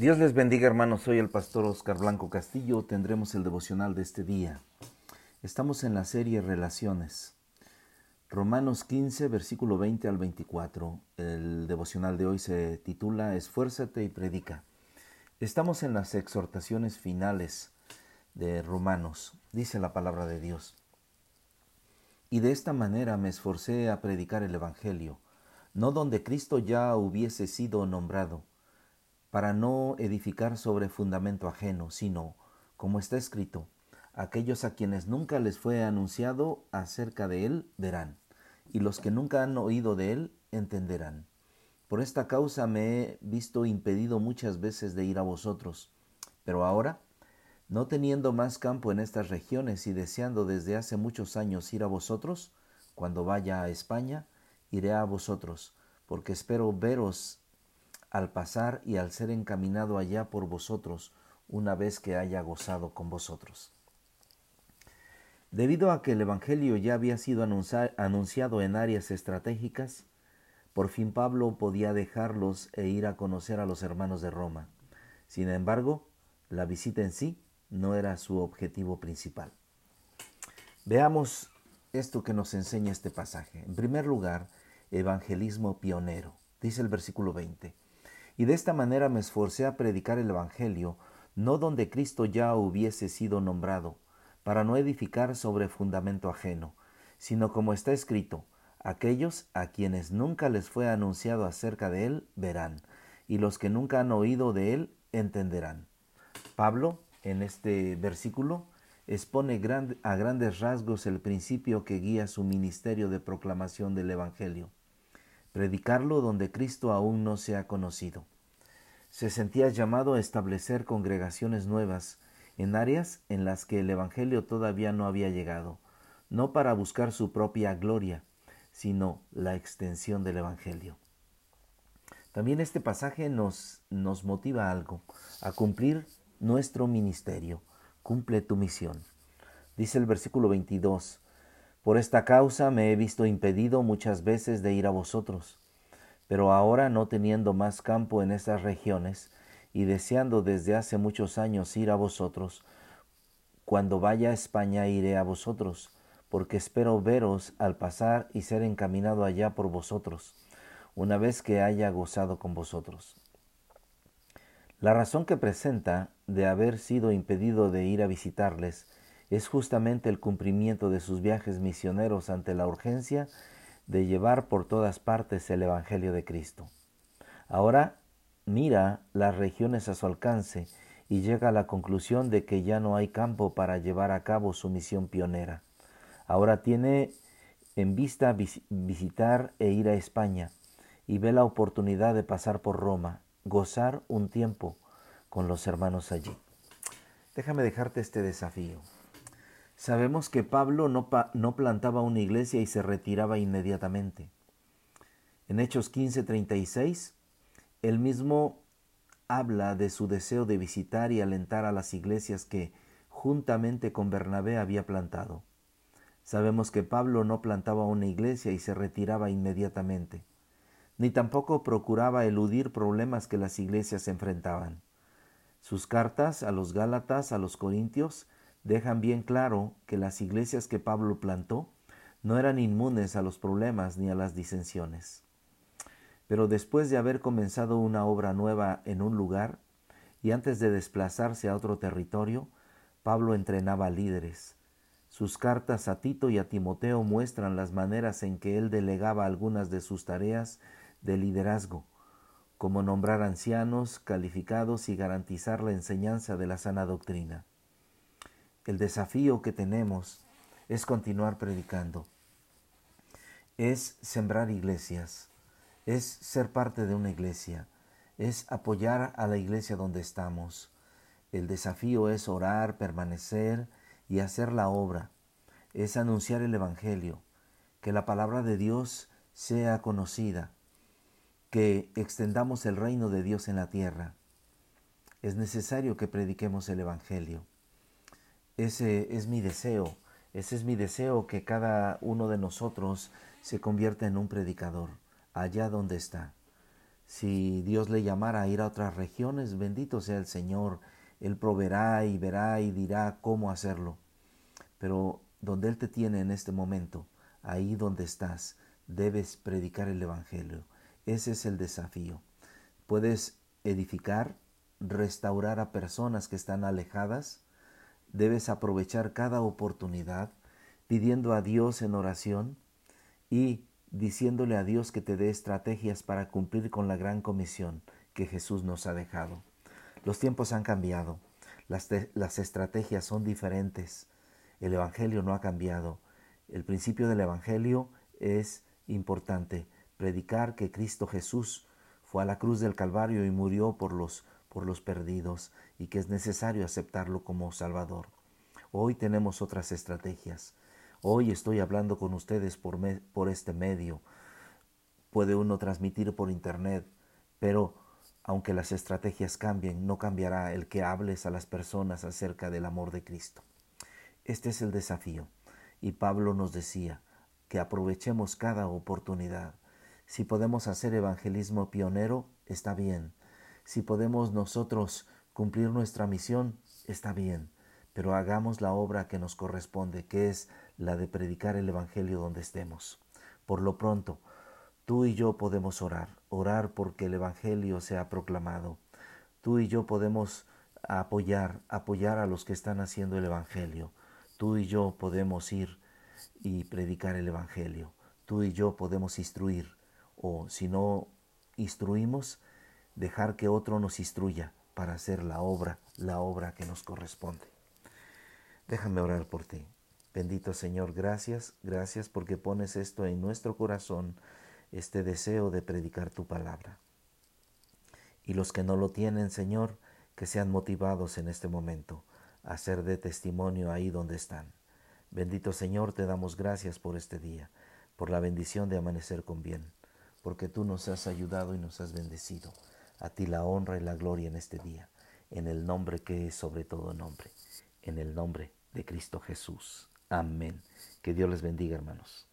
Dios les bendiga hermanos, soy el pastor Oscar Blanco Castillo, tendremos el devocional de este día. Estamos en la serie Relaciones. Romanos 15, versículo 20 al 24. El devocional de hoy se titula Esfuérzate y predica. Estamos en las exhortaciones finales de Romanos, dice la palabra de Dios. Y de esta manera me esforcé a predicar el Evangelio, no donde Cristo ya hubiese sido nombrado para no edificar sobre fundamento ajeno, sino, como está escrito, aquellos a quienes nunca les fue anunciado acerca de él verán, y los que nunca han oído de él entenderán. Por esta causa me he visto impedido muchas veces de ir a vosotros, pero ahora, no teniendo más campo en estas regiones y deseando desde hace muchos años ir a vosotros, cuando vaya a España, iré a vosotros, porque espero veros al pasar y al ser encaminado allá por vosotros, una vez que haya gozado con vosotros. Debido a que el Evangelio ya había sido anunciado en áreas estratégicas, por fin Pablo podía dejarlos e ir a conocer a los hermanos de Roma. Sin embargo, la visita en sí no era su objetivo principal. Veamos esto que nos enseña este pasaje. En primer lugar, evangelismo pionero. Dice el versículo 20. Y de esta manera me esforcé a predicar el Evangelio, no donde Cristo ya hubiese sido nombrado, para no edificar sobre fundamento ajeno, sino como está escrito, aquellos a quienes nunca les fue anunciado acerca de él verán, y los que nunca han oído de él entenderán. Pablo, en este versículo, expone a grandes rasgos el principio que guía su ministerio de proclamación del Evangelio predicarlo donde Cristo aún no se ha conocido. Se sentía llamado a establecer congregaciones nuevas en áreas en las que el Evangelio todavía no había llegado, no para buscar su propia gloria, sino la extensión del Evangelio. También este pasaje nos, nos motiva algo, a cumplir nuestro ministerio. Cumple tu misión. Dice el versículo 22, por esta causa me he visto impedido muchas veces de ir a vosotros, pero ahora no teniendo más campo en estas regiones, y deseando desde hace muchos años ir a vosotros, cuando vaya a España iré a vosotros, porque espero veros al pasar y ser encaminado allá por vosotros, una vez que haya gozado con vosotros. La razón que presenta de haber sido impedido de ir a visitarles es justamente el cumplimiento de sus viajes misioneros ante la urgencia de llevar por todas partes el Evangelio de Cristo. Ahora mira las regiones a su alcance y llega a la conclusión de que ya no hay campo para llevar a cabo su misión pionera. Ahora tiene en vista visitar e ir a España y ve la oportunidad de pasar por Roma, gozar un tiempo con los hermanos allí. Déjame dejarte este desafío. Sabemos que Pablo no, no, plantaba una iglesia y se retiraba inmediatamente. En Hechos 15:36, él mismo habla de su deseo de visitar y alentar a las iglesias que juntamente con Bernabé había plantado. Sabemos que Pablo no plantaba una iglesia y se retiraba inmediatamente, ni tampoco procuraba eludir problemas que las iglesias enfrentaban. Sus cartas a los Gálatas, a los Corintios, dejan bien claro que las iglesias que Pablo plantó no eran inmunes a los problemas ni a las disensiones. Pero después de haber comenzado una obra nueva en un lugar, y antes de desplazarse a otro territorio, Pablo entrenaba líderes. Sus cartas a Tito y a Timoteo muestran las maneras en que él delegaba algunas de sus tareas de liderazgo, como nombrar ancianos calificados y garantizar la enseñanza de la sana doctrina. El desafío que tenemos es continuar predicando, es sembrar iglesias, es ser parte de una iglesia, es apoyar a la iglesia donde estamos. El desafío es orar, permanecer y hacer la obra, es anunciar el Evangelio, que la palabra de Dios sea conocida, que extendamos el reino de Dios en la tierra. Es necesario que prediquemos el Evangelio. Ese es mi deseo, ese es mi deseo que cada uno de nosotros se convierta en un predicador, allá donde está. Si Dios le llamara a ir a otras regiones, bendito sea el Señor. Él proveerá y verá y dirá cómo hacerlo. Pero donde Él te tiene en este momento, ahí donde estás, debes predicar el Evangelio. Ese es el desafío. Puedes edificar, restaurar a personas que están alejadas. Debes aprovechar cada oportunidad pidiendo a Dios en oración y diciéndole a Dios que te dé estrategias para cumplir con la gran comisión que Jesús nos ha dejado. Los tiempos han cambiado, las, estrategias son diferentes, el Evangelio no ha cambiado. El principio del Evangelio es importante, predicar que Cristo Jesús fue a la cruz del Calvario y murió por los, por los perdidos y que es necesario aceptarlo como Salvador. Hoy tenemos otras estrategias. Hoy estoy hablando con ustedes por, por este medio. Puede uno transmitir por internet, pero aunque las estrategias cambien, no cambiará el que hables a las personas acerca del amor de Cristo. Este es el desafío. Y Pablo nos decía que aprovechemos cada oportunidad. Si podemos hacer evangelismo pionero, está bien. Si podemos nosotros cumplir nuestra misión, está bien pero hagamos la obra que nos corresponde, que es la de predicar el Evangelio donde estemos. Por lo pronto, tú y yo podemos orar, orar porque el Evangelio sea proclamado. Tú y yo podemos apoyar, apoyar a los que están haciendo el Evangelio. Tú y yo podemos ir y predicar el Evangelio. Tú y yo podemos instruir, o si no instruimos, dejar que otro nos instruya para hacer la obra, la obra que nos corresponde. Déjame orar por ti. Bendito Señor, gracias, gracias porque pones esto en nuestro corazón, este deseo de predicar tu palabra. Y los que no lo tienen, Señor, que sean motivados en este momento a ser de testimonio ahí donde están. Bendito Señor, te damos gracias por este día, por la bendición de amanecer con bien, porque tú nos has ayudado y nos has bendecido. A ti la honra y la gloria en este día, en el nombre que es sobre todo nombre, en el nombre de Cristo Jesús. Amén. Que Dios les bendiga, hermanos.